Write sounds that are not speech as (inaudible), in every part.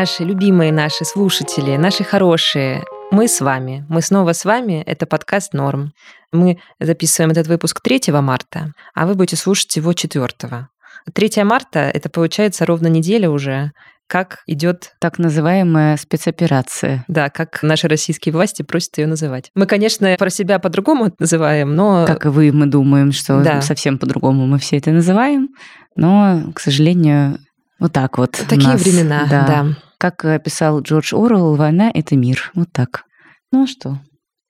наши, любимые наши слушатели, наши хорошие, мы с вами. Мы снова с вами. Это подкаст «Норм». Мы записываем этот выпуск 3 марта, а вы будете слушать его 4. 3 марта — это получается ровно неделя уже, как идет так называемая спецоперация. Да, как наши российские власти просят ее называть. Мы, конечно, про себя по-другому называем, но... Как и вы, мы думаем, что да. совсем по-другому мы все это называем, но, к сожалению, вот так вот. Такие нас, времена, да. да. Как писал Джордж Орвелл, «Война — это мир». Вот так. Ну а что?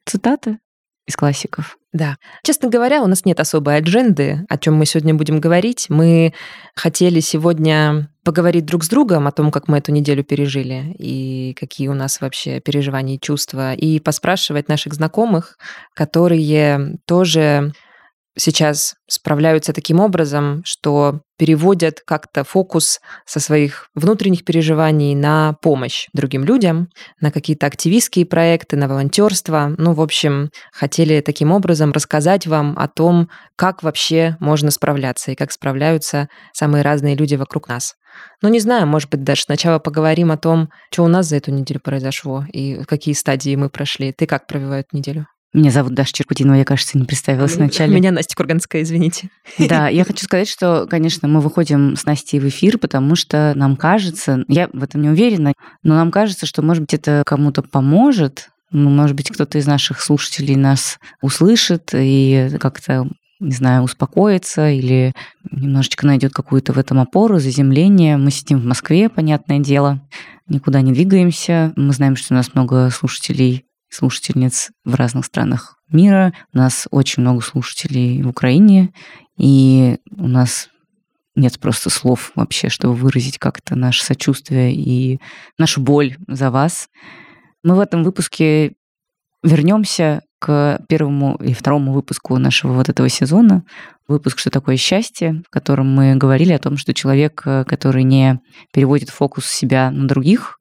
Цитаты из классиков. Да. Честно говоря, у нас нет особой адженды, о чем мы сегодня будем говорить. Мы хотели сегодня поговорить друг с другом о том, как мы эту неделю пережили и какие у нас вообще переживания и чувства, и поспрашивать наших знакомых, которые тоже сейчас справляются таким образом, что переводят как-то фокус со своих внутренних переживаний на помощь другим людям, на какие-то активистские проекты, на волонтерство. Ну, в общем, хотели таким образом рассказать вам о том, как вообще можно справляться и как справляются самые разные люди вокруг нас. Ну, не знаю, может быть, даже сначала поговорим о том, что у нас за эту неделю произошло и какие стадии мы прошли. Ты как провела эту неделю? Меня зовут Даша Черкутинова, я, кажется, не представилась вначале. Меня Настя Курганская, извините. Да, я хочу сказать, что, конечно, мы выходим с Настей в эфир, потому что нам кажется, я в этом не уверена, но нам кажется, что, может быть, это кому-то поможет, ну, может быть, кто-то из наших слушателей нас услышит и как-то не знаю, успокоится или немножечко найдет какую-то в этом опору, заземление. Мы сидим в Москве, понятное дело, никуда не двигаемся. Мы знаем, что у нас много слушателей слушательниц в разных странах мира. У нас очень много слушателей в Украине, и у нас нет просто слов вообще, чтобы выразить как-то наше сочувствие и нашу боль за вас. Мы в этом выпуске вернемся к первому и второму выпуску нашего вот этого сезона. Выпуск «Что такое счастье», в котором мы говорили о том, что человек, который не переводит фокус себя на других,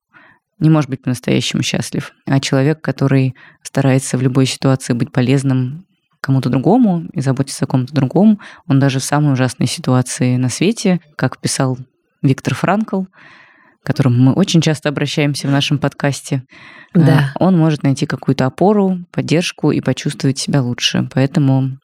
не может быть по-настоящему счастлив. А человек, который старается в любой ситуации быть полезным кому-то другому и заботиться о ком-то другом, он даже в самой ужасной ситуации на свете, как писал Виктор Франкл, к которому мы очень часто обращаемся в нашем подкасте, да. он может найти какую-то опору, поддержку и почувствовать себя лучше. Поэтому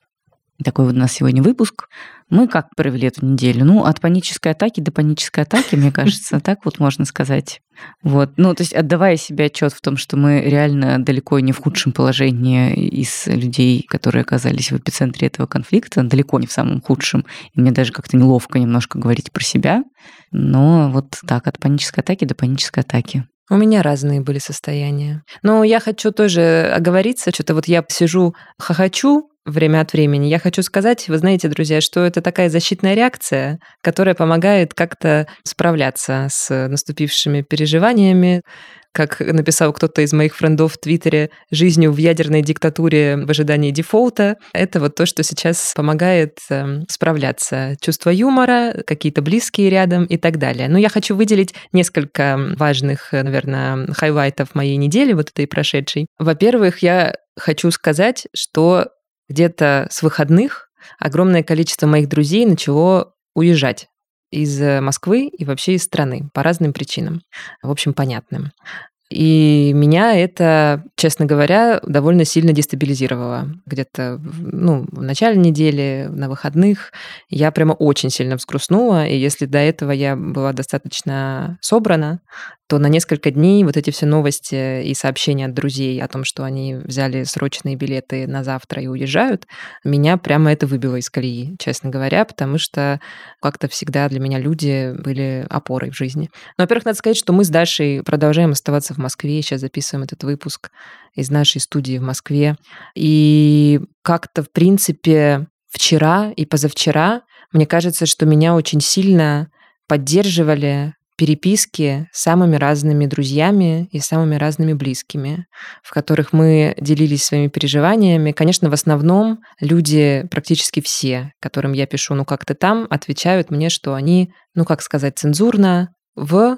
такой вот у нас сегодня выпуск. Мы как провели эту неделю? Ну, от панической атаки до панической атаки, мне (laughs) кажется, так вот можно сказать. Вот. Ну, то есть отдавая себе отчет в том, что мы реально далеко не в худшем положении из людей, которые оказались в эпицентре этого конфликта, далеко не в самом худшем. И мне даже как-то неловко немножко говорить про себя. Но вот так, от панической атаки до панической атаки. У меня разные были состояния. Но я хочу тоже оговориться, что-то вот я сижу, хохочу, время от времени. Я хочу сказать, вы знаете, друзья, что это такая защитная реакция, которая помогает как-то справляться с наступившими переживаниями. Как написал кто-то из моих френдов в Твиттере, жизнью в ядерной диктатуре в ожидании дефолта. Это вот то, что сейчас помогает эм, справляться. Чувство юмора, какие-то близкие рядом и так далее. Но я хочу выделить несколько важных, наверное, хайлайтов моей недели, вот этой прошедшей. Во-первых, я хочу сказать, что где-то с выходных огромное количество моих друзей начало уезжать из э, Москвы и вообще из страны по разным причинам, в общем, понятным. И меня это, честно говоря, довольно сильно дестабилизировало. Где-то ну, в начале недели, на выходных, я прямо очень сильно взгрустнула. И если до этого я была достаточно собрана, то на несколько дней вот эти все новости и сообщения от друзей о том, что они взяли срочные билеты на завтра и уезжают, меня прямо это выбило из колеи, честно говоря, потому что как-то всегда для меня люди были опорой в жизни. Но, во-первых, надо сказать, что мы с Дашей продолжаем оставаться в Москве, сейчас записываем этот выпуск из нашей студии в Москве. И как-то, в принципе, вчера и позавчера, мне кажется, что меня очень сильно поддерживали переписки с самыми разными друзьями и самыми разными близкими, в которых мы делились своими переживаниями. Конечно, в основном люди, практически все, которым я пишу, ну как ты там, отвечают мне, что они, ну как сказать, цензурно, в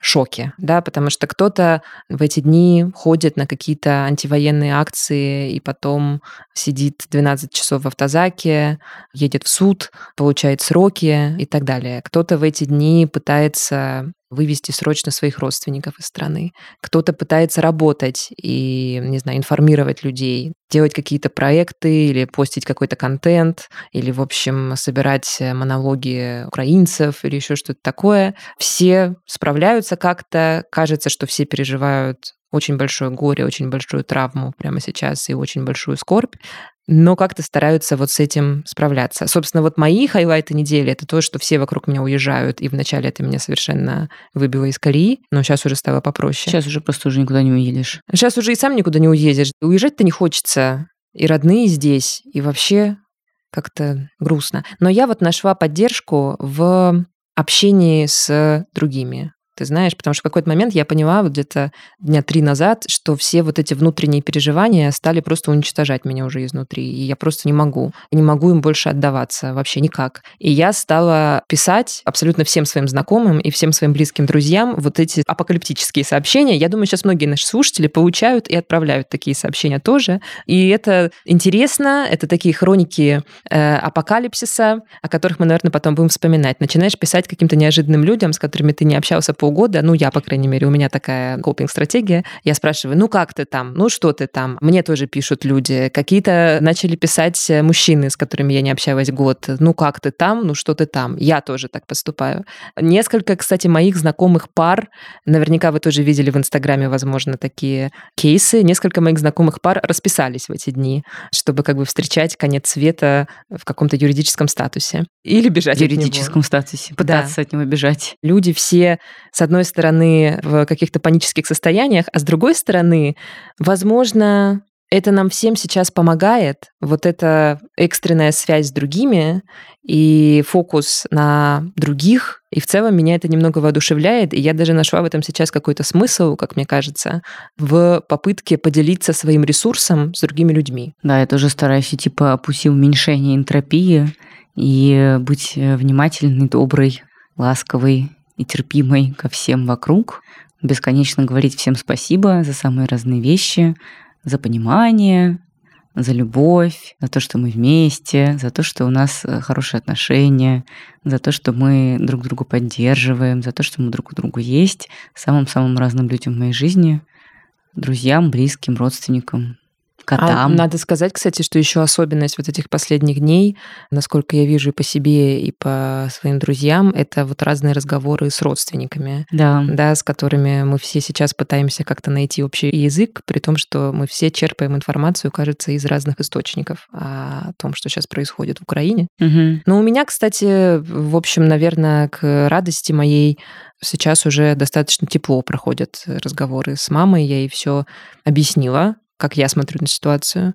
шоке, да, потому что кто-то в эти дни ходит на какие-то антивоенные акции и потом сидит 12 часов в автозаке, едет в суд, получает сроки и так далее. Кто-то в эти дни пытается вывести срочно своих родственников из страны. Кто-то пытается работать и, не знаю, информировать людей, делать какие-то проекты или постить какой-то контент, или, в общем, собирать монологи украинцев или еще что-то такое. Все справляются как-то. Кажется, что все переживают очень большое горе, очень большую травму прямо сейчас и очень большую скорбь но как-то стараются вот с этим справляться. Собственно, вот мои хайлайты недели — это то, что все вокруг меня уезжают, и вначале это меня совершенно выбило из колеи, но сейчас уже стало попроще. Сейчас уже просто уже никуда не уедешь. Сейчас уже и сам никуда не уедешь. Уезжать-то не хочется. И родные здесь, и вообще как-то грустно. Но я вот нашла поддержку в общении с другими ты знаешь, потому что в какой-то момент я поняла вот где-то дня три назад, что все вот эти внутренние переживания стали просто уничтожать меня уже изнутри, и я просто не могу, не могу им больше отдаваться вообще никак. И я стала писать абсолютно всем своим знакомым и всем своим близким друзьям вот эти апокалиптические сообщения. Я думаю, сейчас многие наши слушатели получают и отправляют такие сообщения тоже, и это интересно, это такие хроники э, апокалипсиса, о которых мы, наверное, потом будем вспоминать. Начинаешь писать каким-то неожиданным людям, с которыми ты не общался по полгода, ну, я, по крайней мере, у меня такая копинг-стратегия, я спрашиваю, ну, как ты там? Ну, что ты там? Мне тоже пишут люди. Какие-то начали писать э, мужчины, с которыми я не общалась год. Ну, как ты там? Ну, что ты там? Я тоже так поступаю. Несколько, кстати, моих знакомых пар, наверняка вы тоже видели в Инстаграме, возможно, такие кейсы. Несколько моих знакомых пар расписались в эти дни, чтобы как бы встречать конец света в каком-то юридическом статусе. Или бежать В юридическом статусе, пытаться да. от него бежать. Люди все с одной стороны, в каких-то панических состояниях, а с другой стороны, возможно, это нам всем сейчас помогает, вот эта экстренная связь с другими и фокус на других. И в целом меня это немного воодушевляет, и я даже нашла в этом сейчас какой-то смысл, как мне кажется, в попытке поделиться своим ресурсом с другими людьми. Да, я тоже стараюсь идти по пути уменьшения энтропии и быть внимательной, доброй, ласковой и терпимой ко всем вокруг, бесконечно говорить всем спасибо за самые разные вещи, за понимание, за любовь, за то, что мы вместе, за то, что у нас э, хорошие отношения, за то, что мы друг друга поддерживаем, за то, что мы друг у друга есть, самым-самым разным людям в моей жизни, друзьям, близким, родственникам, котам. А надо сказать, кстати, что еще особенность вот этих последних дней, насколько я вижу и по себе, и по своим друзьям, это вот разные разговоры с родственниками, да. Да, с которыми мы все сейчас пытаемся как-то найти общий язык, при том, что мы все черпаем информацию, кажется, из разных источников о том, что сейчас происходит в Украине. Угу. Но у меня, кстати, в общем, наверное, к радости моей сейчас уже достаточно тепло проходят разговоры с мамой. Я ей все объяснила, как я смотрю на ситуацию.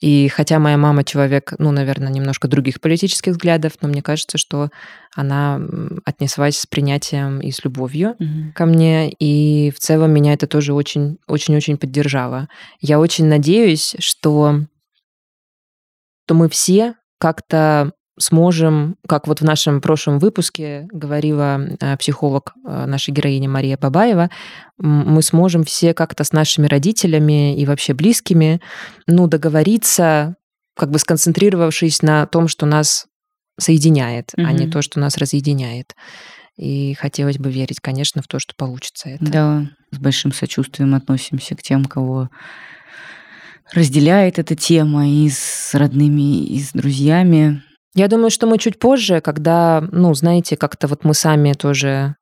И хотя моя мама человек, ну, наверное, немножко других политических взглядов, но мне кажется, что она отнеслась с принятием и с любовью mm-hmm. ко мне, и в целом меня это тоже очень, очень-очень поддержало. Я очень надеюсь, что, что мы все как-то сможем, как вот в нашем прошлом выпуске говорила э, психолог э, нашей героини Мария Бабаева, мы сможем все как-то с нашими родителями и вообще близкими, ну, договориться, как бы сконцентрировавшись на том, что нас соединяет, mm-hmm. а не то, что нас разъединяет. И хотелось бы верить, конечно, в то, что получится это. Да, с большим сочувствием относимся к тем, кого разделяет эта тема и с родными, и с друзьями. Я думаю, что мы чуть позже, когда, ну, знаете, как-то вот мы сами тоже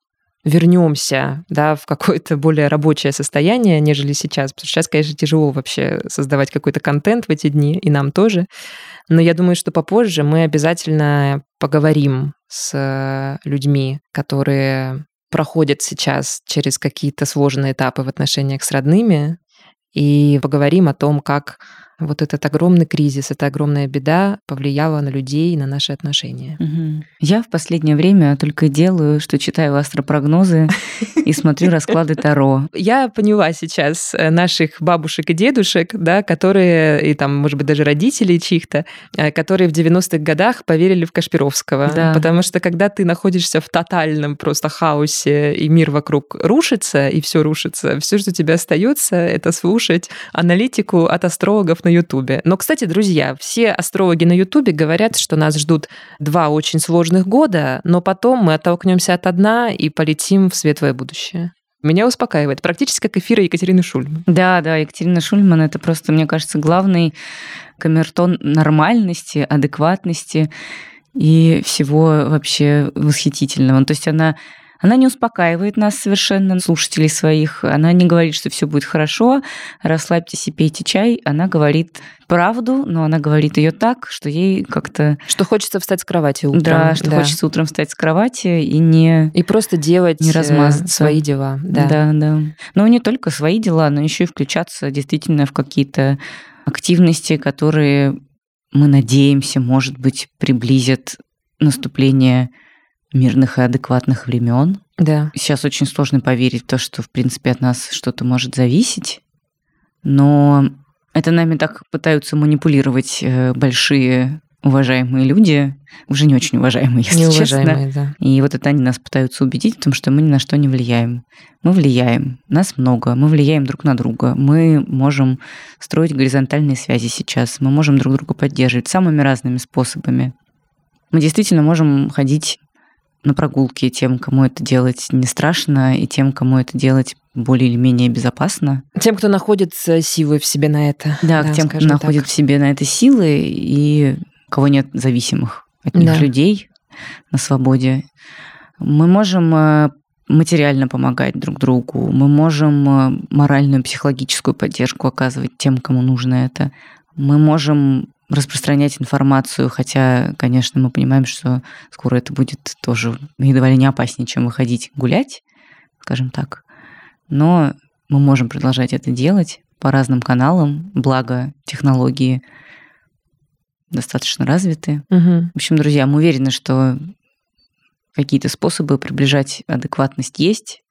вернемся да, в какое-то более рабочее состояние, нежели сейчас. Потому что сейчас, конечно, тяжело вообще создавать какой-то контент в эти дни, и нам тоже. Но я думаю, что попозже мы обязательно поговорим с людьми, которые проходят сейчас через какие-то сложные этапы в отношениях с родными, и поговорим о том, как вот этот огромный кризис, эта огромная беда повлияла на людей и на наши отношения. Угу. Я в последнее время только делаю, что читаю астропрогнозы (laughs) и смотрю расклады Таро. Я поняла сейчас э, наших бабушек и дедушек, да, которые, и там, может быть, даже родителей чьих-то, э, которые в 90-х годах поверили в Кашпировского. Да. Потому что когда ты находишься в тотальном просто хаосе, и мир вокруг рушится, и все рушится, все, что тебе остается, это слушать аналитику от астрологов на Ютубе. Но, кстати, друзья, все астрологи на Ютубе говорят, что нас ждут два очень сложных года, но потом мы оттолкнемся от дна и полетим в светлое будущее. Меня успокаивает. Практически как эфира Екатерины Шульман. Да, да, Екатерина Шульман это просто, мне кажется, главный камертон нормальности, адекватности и всего вообще восхитительного. То есть она она не успокаивает нас совершенно, слушателей своих. Она не говорит, что все будет хорошо, расслабьтесь и пейте чай. Она говорит правду, но она говорит ее так, что ей как-то... Что хочется встать с кровати утром. Да, что да. хочется утром встать с кровати и не... И просто делать не размазаться. свои дела. Да, да. да. Но не только свои дела, но еще и включаться действительно в какие-то активности, которые мы надеемся, может быть, приблизят наступление мирных и адекватных времен. Да. Сейчас очень сложно поверить в то, что, в принципе, от нас что-то может зависеть. Но это нами так пытаются манипулировать э, большие уважаемые люди, уже не очень уважаемые, (laughs) если Неуважаемые, честно. Да. И вот это они нас пытаются убедить в том, что мы ни на что не влияем. Мы влияем, нас много, мы влияем друг на друга, мы можем строить горизонтальные связи сейчас, мы можем друг друга поддерживать самыми разными способами. Мы действительно можем ходить на прогулки тем, кому это делать не страшно, и тем, кому это делать более или менее безопасно. Тем, кто находит силы в себе на это. Да, да тем, кто находит в себе на это силы, и кого нет зависимых от них да. людей на свободе. Мы можем э, материально помогать друг другу, мы можем э, моральную, психологическую поддержку оказывать тем, кому нужно это. Мы можем распространять информацию, хотя, конечно, мы понимаем, что скоро это будет тоже едва ли не опаснее, чем выходить гулять, скажем так. Но мы можем продолжать это делать по разным каналам, благо технологии достаточно развиты. Угу. В общем, друзья, мы уверены, что какие-то способы приближать адекватность есть.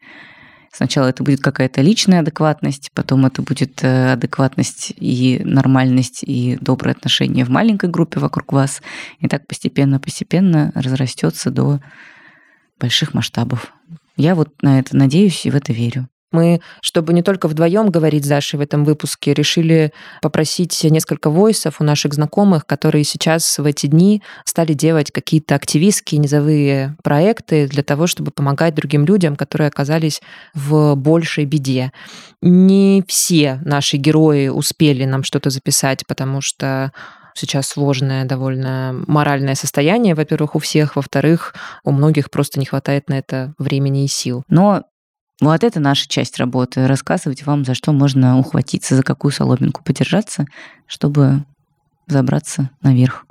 Сначала это будет какая-то личная адекватность, потом это будет э, адекватность и нормальность, и добрые отношения в маленькой группе вокруг вас. И так постепенно-постепенно разрастется до больших масштабов. Я вот на это надеюсь и в это верю. Мы, чтобы не только вдвоем говорить с Дашей в этом выпуске, решили попросить несколько войсов у наших знакомых, которые сейчас в эти дни стали делать какие-то активистские низовые проекты для того, чтобы помогать другим людям, которые оказались в большей беде. Не все наши герои успели нам что-то записать, потому что сейчас сложное довольно моральное состояние, во-первых, у всех, во-вторых, у многих просто не хватает на это времени и сил. Но вот это наша часть работы. Рассказывать вам, за что можно ухватиться, за какую соломинку подержаться, чтобы забраться наверх.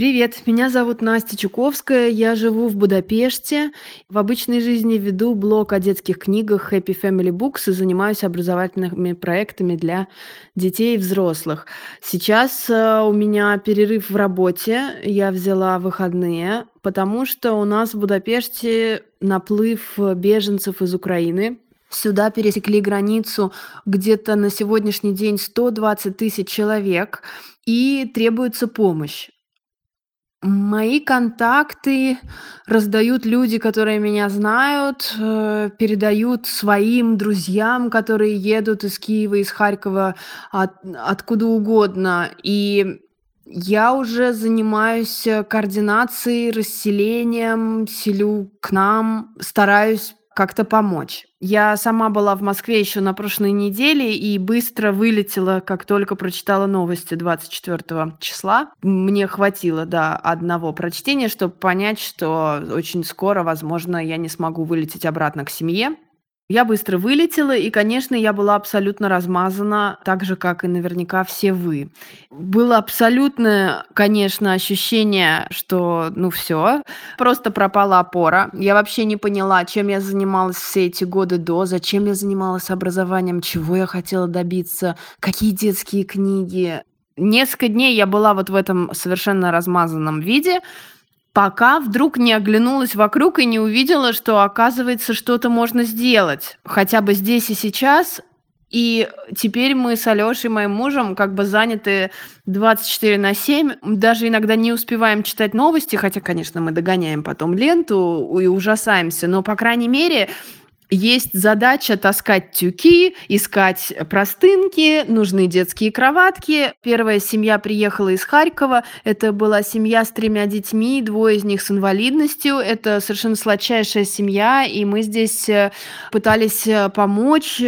Привет, меня зовут Настя Чуковская, я живу в Будапеште. В обычной жизни веду блог о детских книгах Happy Family Books и занимаюсь образовательными проектами для детей и взрослых. Сейчас э, у меня перерыв в работе, я взяла выходные, потому что у нас в Будапеште наплыв беженцев из Украины. Сюда пересекли границу где-то на сегодняшний день 120 тысяч человек, и требуется помощь. Мои контакты раздают люди, которые меня знают, э, передают своим друзьям, которые едут из Киева, из Харькова, от откуда угодно. И я уже занимаюсь координацией, расселением, селю к нам, стараюсь как-то помочь. Я сама была в Москве еще на прошлой неделе и быстро вылетела, как только прочитала новости 24 числа. Мне хватило, да, одного прочтения, чтобы понять, что очень скоро, возможно, я не смогу вылететь обратно к семье. Я быстро вылетела, и, конечно, я была абсолютно размазана, так же, как и наверняка все вы. Было абсолютное, конечно, ощущение, что, ну все, просто пропала опора. Я вообще не поняла, чем я занималась все эти годы до, зачем я занималась образованием, чего я хотела добиться, какие детские книги. Несколько дней я была вот в этом совершенно размазанном виде, пока вдруг не оглянулась вокруг и не увидела, что, оказывается, что-то можно сделать. Хотя бы здесь и сейчас И теперь мы с Алёшей, моим мужем, как бы заняты 24 на 7. Даже иногда не успеваем читать новости, хотя, конечно, мы догоняем потом ленту и ужасаемся. Но, по крайней мере, есть задача таскать тюки, искать простынки, нужны детские кроватки. Первая семья приехала из Харькова. Это была семья с тремя детьми, двое из них с инвалидностью. Это совершенно сладчайшая семья, и мы здесь э, пытались э, помочь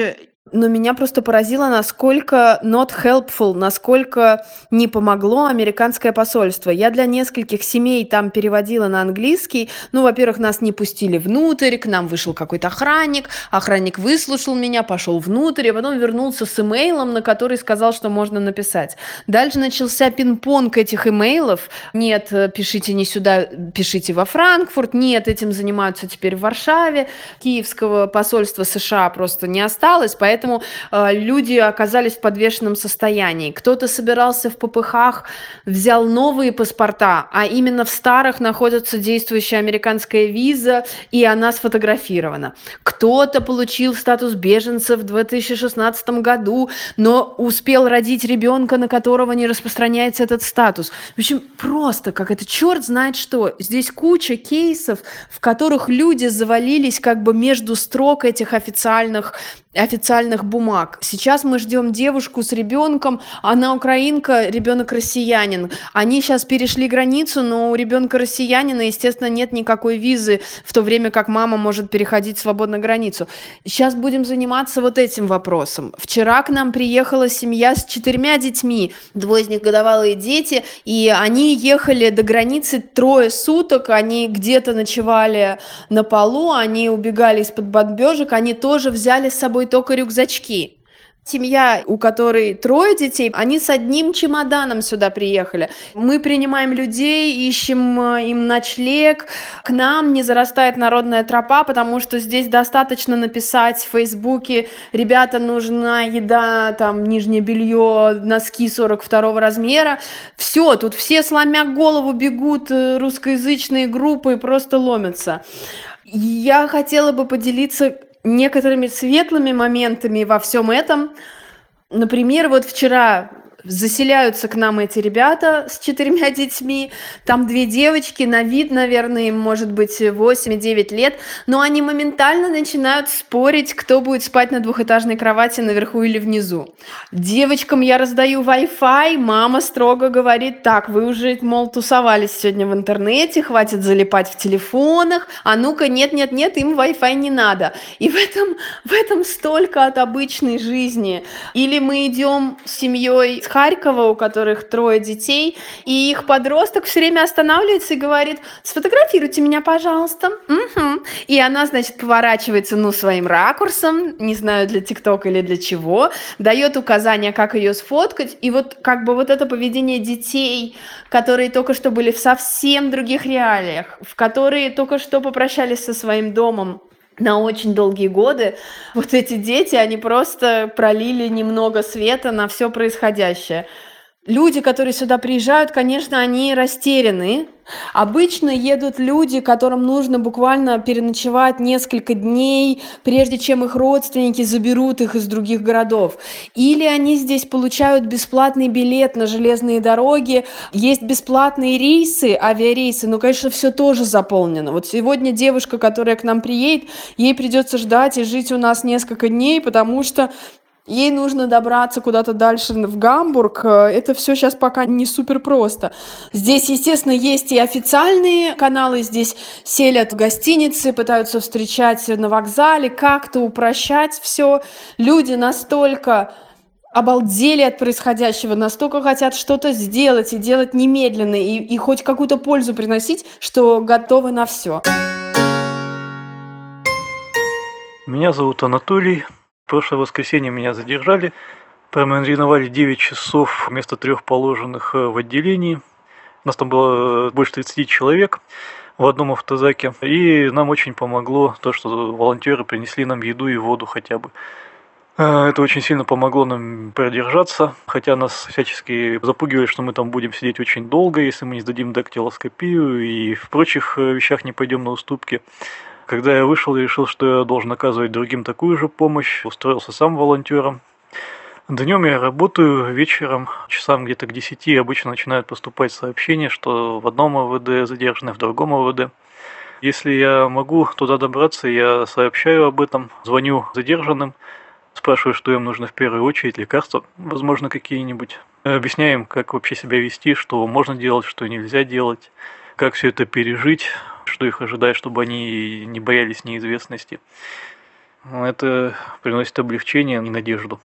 но меня просто поразило, насколько not helpful, насколько не помогло американское посольство. Я для нескольких семей там переводила на английский. Ну, во-первых, нас не пустили внутрь, к нам вышел какой-то охранник. Охранник выслушал меня, пошел внутрь, а потом вернулся с имейлом, на который сказал, что можно написать. Дальше начался пинг-понг этих имейлов. Нет, пишите не сюда, пишите во Франкфурт. Нет, этим занимаются теперь в Варшаве. Киевского посольства США просто не осталось, поэтому поэтому э, люди оказались в подвешенном состоянии. Кто-то собирался в ППХ, взял новые паспорта, а именно в старых находится действующая американская виза, и она сфотографирована. Кто-то получил статус беженца в 2016 году, но успел родить ребенка, на которого не распространяется этот статус. В общем, просто как это черт знает что. Здесь куча кейсов, в которых люди завалились как бы между строк этих официальных официальных бумаг. Сейчас мы ждем девушку с ребенком, она украинка, ребенок россиянин. Они сейчас перешли границу, но у ребенка россиянина, естественно, нет никакой визы, в то время как мама может переходить свободно границу. Сейчас будем заниматься вот этим вопросом. Вчера к нам приехала семья с четырьмя детьми, двое из них годовалые дети, и они ехали до границы трое суток, они где-то ночевали на полу, они убегали из-под бомбежек, они тоже взяли с собой только рюкзачки. Семья, у которой трое детей, они с одним чемоданом сюда приехали. Мы принимаем людей, ищем э, им ночлег. К нам не зарастает народная тропа, потому что здесь достаточно написать в Фейсбуке, ребята, нужна еда, там, нижнее белье, носки 42 размера. Все, тут все, сломя голову, бегут э, русскоязычные группы просто ломятся. Я хотела бы поделиться некоторыми светлыми моментами во всем этом. Например, вот вчера заселяются к нам эти ребята с четырьмя детьми. Там две девочки, на вид, наверное, им может быть 8-9 лет, но они моментально начинают спорить, кто будет спать на двухэтажной кровати наверху или внизу. Девочкам я раздаю Wi-Fi, мама строго говорит, так, вы уже, мол, тусовались сегодня в интернете, хватит залипать в телефонах, а ну-ка, нет-нет-нет, им Wi-Fi не надо. И в этом, в этом столько от обычной жизни. Или мы идем с семьей, Харькова, у которых трое детей, и их подросток все время останавливается и говорит, сфотографируйте меня, пожалуйста. Угу. И она, значит, поворачивается, ну, своим ракурсом, не знаю, для ТикТока или для чего, дает указания, как ее сфоткать, и вот как бы вот это поведение детей, которые только что были в совсем других реалиях, в которые только что попрощались со своим домом, на очень долгие годы вот эти дети, они просто пролили немного света на все происходящее. Люди, которые сюда приезжают, конечно, они растеряны. Обычно едут люди, которым нужно буквально переночевать несколько дней, прежде чем их родственники заберут их из других городов. Или они здесь получают бесплатный билет на железные дороги, есть бесплатные рейсы, авиарейсы, но, конечно, все тоже заполнено. Вот сегодня девушка, которая к нам приедет, ей придется ждать и жить у нас несколько дней, потому что ей нужно добраться куда-то дальше в Гамбург. Э, это все сейчас пока не супер просто. Здесь, естественно, есть и официальные каналы. Здесь селят в гостиницы, пытаются встречать на вокзале, как-то упрощать все. Люди настолько обалдели от происходящего, настолько хотят что-то сделать и делать немедленно, и, и хоть какую-то пользу приносить, что готовы на все. Меня зовут Анатолий прошлое воскресенье меня задержали, промариновали 9 часов вместо трех положенных э, в отделении. У нас там было э, больше 30 человек в одном автозаке. И нам очень помогло то, что волонтеры принесли нам еду и воду хотя бы. Э, это очень сильно помогло нам продержаться, хотя нас всячески запугивали, что мы там будем сидеть очень долго, если мы не сдадим дактилоскопию и в прочих вещах не пойдем на уступки. Когда я вышел и решил, что я должен оказывать другим такую же помощь, устроился сам волонтером. Днем я работаю, вечером часам где-то к 10 обычно начинают поступать сообщения, что в одном ОВД задержаны, в другом ОВД. Если я могу туда добраться, я сообщаю об этом, звоню задержанным, спрашиваю, что им нужно в первую очередь, лекарства, возможно, какие-нибудь. Объясняем, как вообще себя вести, что можно делать, что нельзя делать, как все это пережить, что их ожидает, чтобы они не боялись неизвестности. Это приносит облегчение и надежду.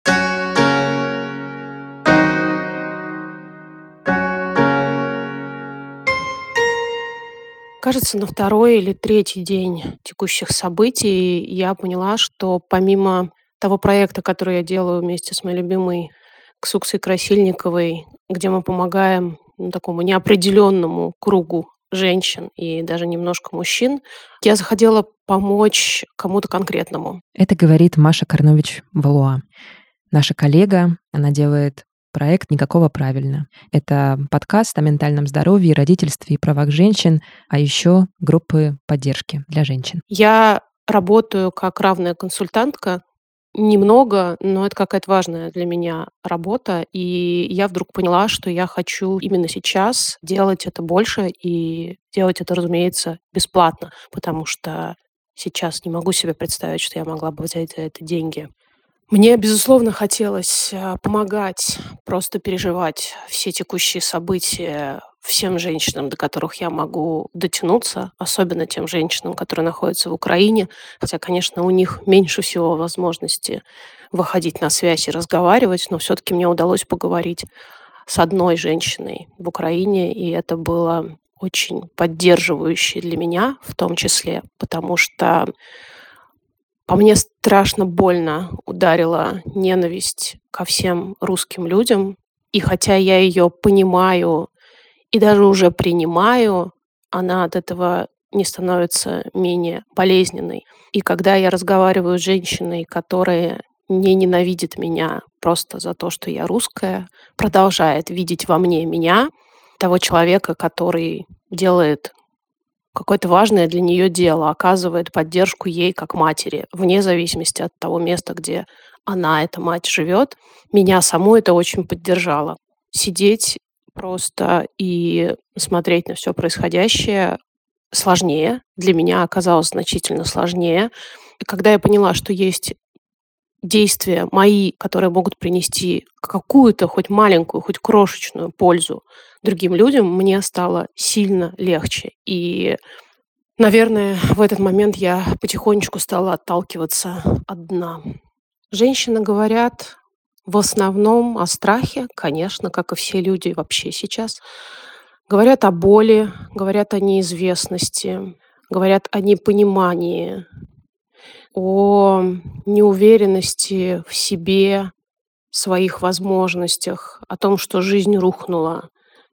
Кажется, на второй или третий день текущих событий я поняла, что помимо того проекта, который я делаю вместе с моей любимой Ксуксой Красильниковой, где мы помогаем ну, такому неопределенному кругу женщин и даже немножко мужчин, я захотела помочь кому-то конкретному. Это говорит Маша Карнович Валуа. Наша коллега, она делает проект «Никакого правильно». Это подкаст о ментальном здоровье, родительстве и правах женщин, а еще группы поддержки для женщин. Я работаю как равная консультантка немного, но это какая-то важная для меня работа. И я вдруг поняла, что я хочу именно сейчас делать это больше и делать это, разумеется, бесплатно, потому что сейчас не могу себе представить, что я могла бы взять за это деньги. Мне, безусловно, хотелось а, помогать, просто переживать все текущие события всем женщинам, до которых я могу дотянуться, особенно тем женщинам, которые находятся в Украине. Хотя, конечно, у них меньше всего возможности выходить на связь и разговаривать, но все-таки мне удалось поговорить с одной женщиной в Украине, и это было очень поддерживающе для меня в том числе, потому что по мне страшно больно ударила ненависть ко всем русским людям. И хотя я ее понимаю и даже уже принимаю, она от этого не становится менее болезненной. И когда я разговариваю с женщиной, которая не ненавидит меня просто за то, что я русская, продолжает видеть во мне меня, того человека, который делает какое-то важное для нее дело, оказывает поддержку ей как матери, вне зависимости от того места, где она, эта мать, живет. Меня саму это очень поддержало. Сидеть просто и смотреть на все происходящее сложнее. Для меня оказалось значительно сложнее. И когда я поняла, что есть действия мои, которые могут принести какую-то хоть маленькую, хоть крошечную пользу другим людям, мне стало сильно легче. И, наверное, в этот момент я потихонечку стала отталкиваться от дна. Женщины говорят в основном о страхе, конечно, как и все люди вообще сейчас. Говорят о боли, говорят о неизвестности, говорят о непонимании, о неуверенности в себе, своих возможностях, о том, что жизнь рухнула,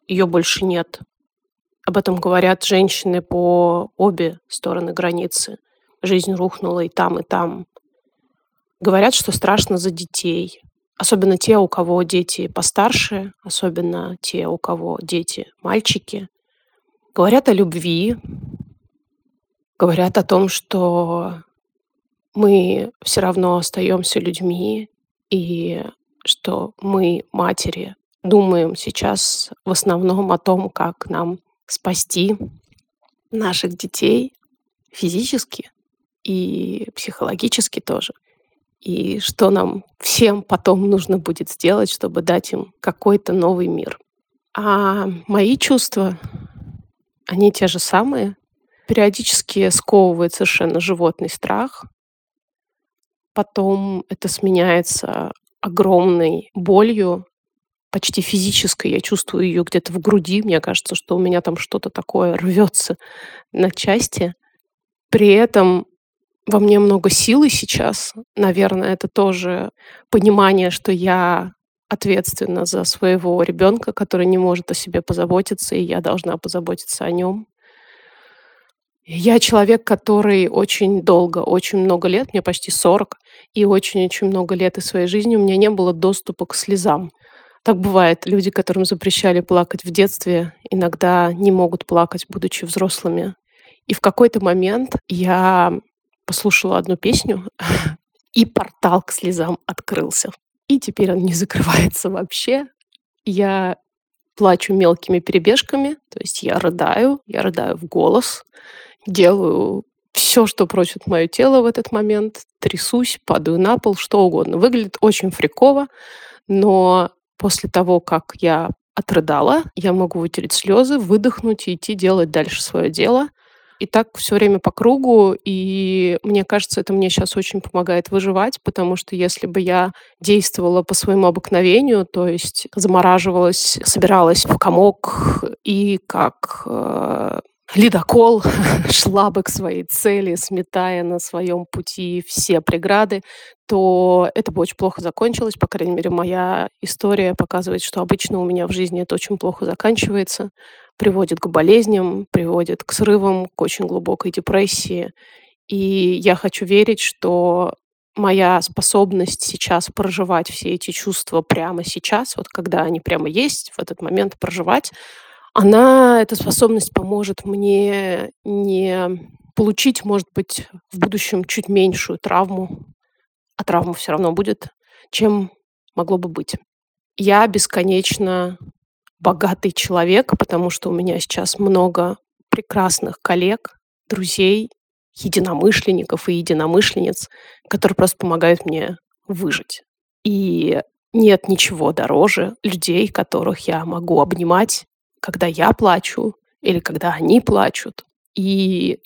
ее больше нет. Об этом говорят женщины по обе стороны границы. Жизнь рухнула и там, и там. Говорят, что страшно за детей. Особенно те, у кого дети постарше, особенно те, у кого дети мальчики. Говорят о любви, говорят о том, что мы все равно остаемся людьми, и что мы, матери, думаем сейчас в основном о том, как нам спасти наших детей физически и психологически тоже. И что нам всем потом нужно будет сделать, чтобы дать им какой-то новый мир. А мои чувства, они те же самые. Периодически сковывает совершенно животный страх, Потом это сменяется огромной болью, почти физической. Я чувствую ее где-то в груди. Мне кажется, что у меня там что-то такое рвется на части. При этом во мне много силы сейчас. Наверное, это тоже понимание, что я ответственна за своего ребенка, который не может о себе позаботиться, и я должна позаботиться о нем. Я человек, который очень долго, очень много лет, мне почти 40, и очень-очень много лет из своей жизни у меня не было доступа к слезам. Так бывает. Люди, которым запрещали плакать в детстве, иногда не могут плакать, будучи взрослыми. И в какой-то момент я послушала одну песню, (laughs) и портал к слезам открылся. и теперь он не закрывается вообще. Я плачу мелкими перебежками, то есть я рыдаю, я рыдаю в голос, делаю все, что просит мое тело в этот момент, трясусь, падаю на пол, что угодно. Выглядит очень фриково, но после того, как я отрыдала, я могу вытереть слезы, выдохнуть и идти делать дальше свое дело. И так все время по кругу, и мне кажется, это мне сейчас очень помогает выживать, потому что если бы я действовала по своему обыкновению, то есть замораживалась, собиралась в комок и как э, ледокол (laughs) шла бы к своей цели, сметая на своем пути все преграды, то это бы очень плохо закончилось. По крайней мере, моя история показывает, что обычно у меня в жизни это очень плохо заканчивается, приводит к болезням, приводит к срывам, к очень глубокой депрессии. И я хочу верить, что моя способность сейчас проживать все эти чувства прямо сейчас, вот когда они прямо есть, в этот момент проживать, она, эта способность поможет мне не получить, может быть, в будущем чуть меньшую травму, а травма все равно будет, чем могло бы быть. Я бесконечно богатый человек, потому что у меня сейчас много прекрасных коллег, друзей, единомышленников и единомышленниц, которые просто помогают мне выжить. И нет ничего дороже людей, которых я могу обнимать когда я плачу или когда они плачут, и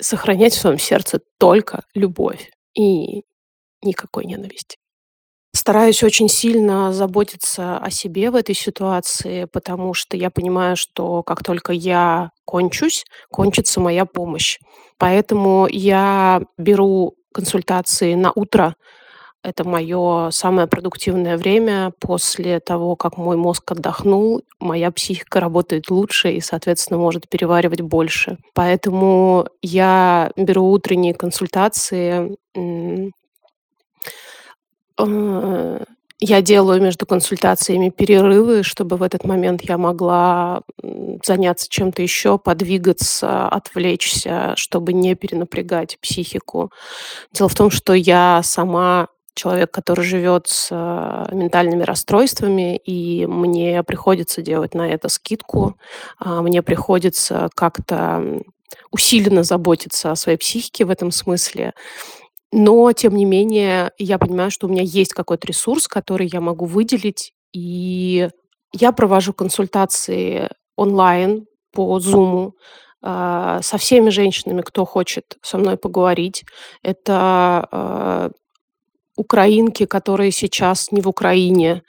сохранять в своем сердце только любовь и никакой ненависти. Стараюсь очень сильно заботиться о себе в этой ситуации, потому что я понимаю, что как только я кончусь, кончится моя помощь. Поэтому я беру консультации на утро это мое самое продуктивное время. После того, как мой мозг отдохнул, моя психика работает лучше и, соответственно, может переваривать больше. Поэтому я беру утренние консультации. Э, я делаю между консультациями перерывы, чтобы в этот момент я могла заняться чем-то еще, подвигаться, отвлечься, чтобы не перенапрягать психику. Дело в том, что я сама человек, который живет с э, ментальными расстройствами, и мне приходится делать на это скидку, а, мне приходится как-то усиленно заботиться о своей психике в этом смысле. Но, тем не менее, я понимаю, что у меня есть какой-то ресурс, который я могу выделить, и я провожу консультации онлайн по Zoom а, со всеми женщинами, кто хочет со мной поговорить. Это а, украинки, которые сейчас не в Украине.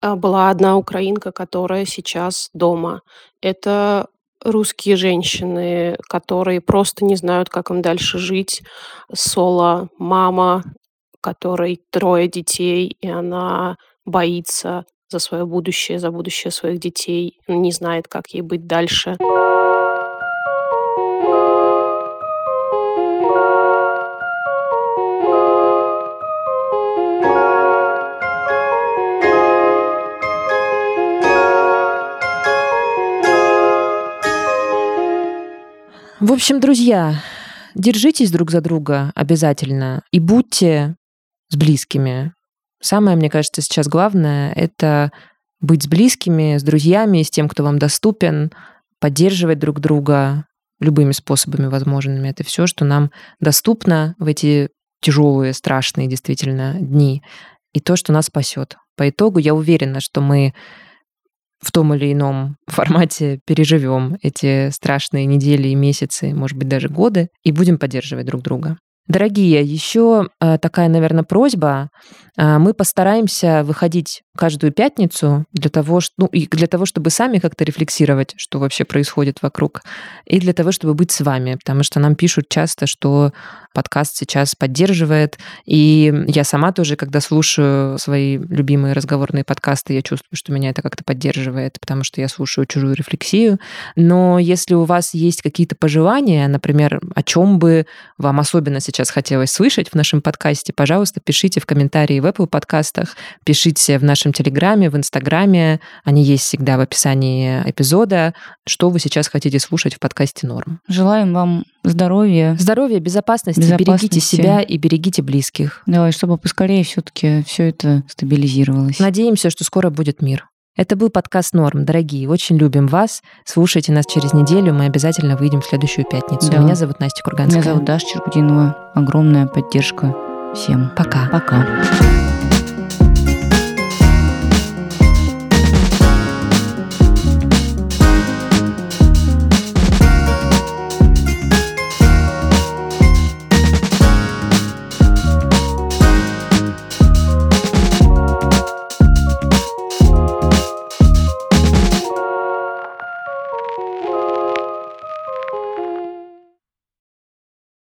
А была одна украинка, которая сейчас дома. Это русские женщины, которые просто не знают, как им дальше жить. Соло, мама, которой трое детей, и она боится за свое будущее, за будущее своих детей, не знает, как ей быть дальше. В общем, друзья, держитесь друг за друга обязательно и будьте с близкими. Самое, мне кажется, сейчас главное — это быть с близкими, с друзьями, с тем, кто вам доступен, поддерживать друг друга любыми способами возможными. Это все, что нам доступно в эти тяжелые, страшные действительно дни. И то, что нас спасет. По итогу я уверена, что мы в том или ином формате переживем эти страшные недели и месяцы, может быть, даже годы, и будем поддерживать друг друга. Дорогие, еще э, такая, наверное, просьба. Э, мы постараемся выходить каждую пятницу для того, ну, и для того, чтобы сами как-то рефлексировать, что вообще происходит вокруг, и для того, чтобы быть с вами, потому что нам пишут часто, что подкаст сейчас поддерживает, и я сама тоже, когда слушаю свои любимые разговорные подкасты, я чувствую, что меня это как-то поддерживает, потому что я слушаю чужую рефлексию. Но если у вас есть какие-то пожелания, например, о чем бы вам особенно сейчас сейчас хотелось слышать в нашем подкасте, пожалуйста, пишите в комментарии в Apple подкастах, пишите в нашем Телеграме, в Инстаграме. Они есть всегда в описании эпизода. Что вы сейчас хотите слушать в подкасте «Норм». Желаем вам здоровья. Здоровья, безопасности, Безопасности. берегите себя и берегите близких. Да, и чтобы поскорее все-таки все это стабилизировалось. Надеемся, что скоро будет мир. Это был подкаст «Норм». Дорогие, очень любим вас. Слушайте нас через неделю. Мы обязательно выйдем в следующую пятницу. Да. Меня зовут Настя Курганская. Меня зовут Даша Черкудинова. Огромная поддержка всем. Пока. Пока.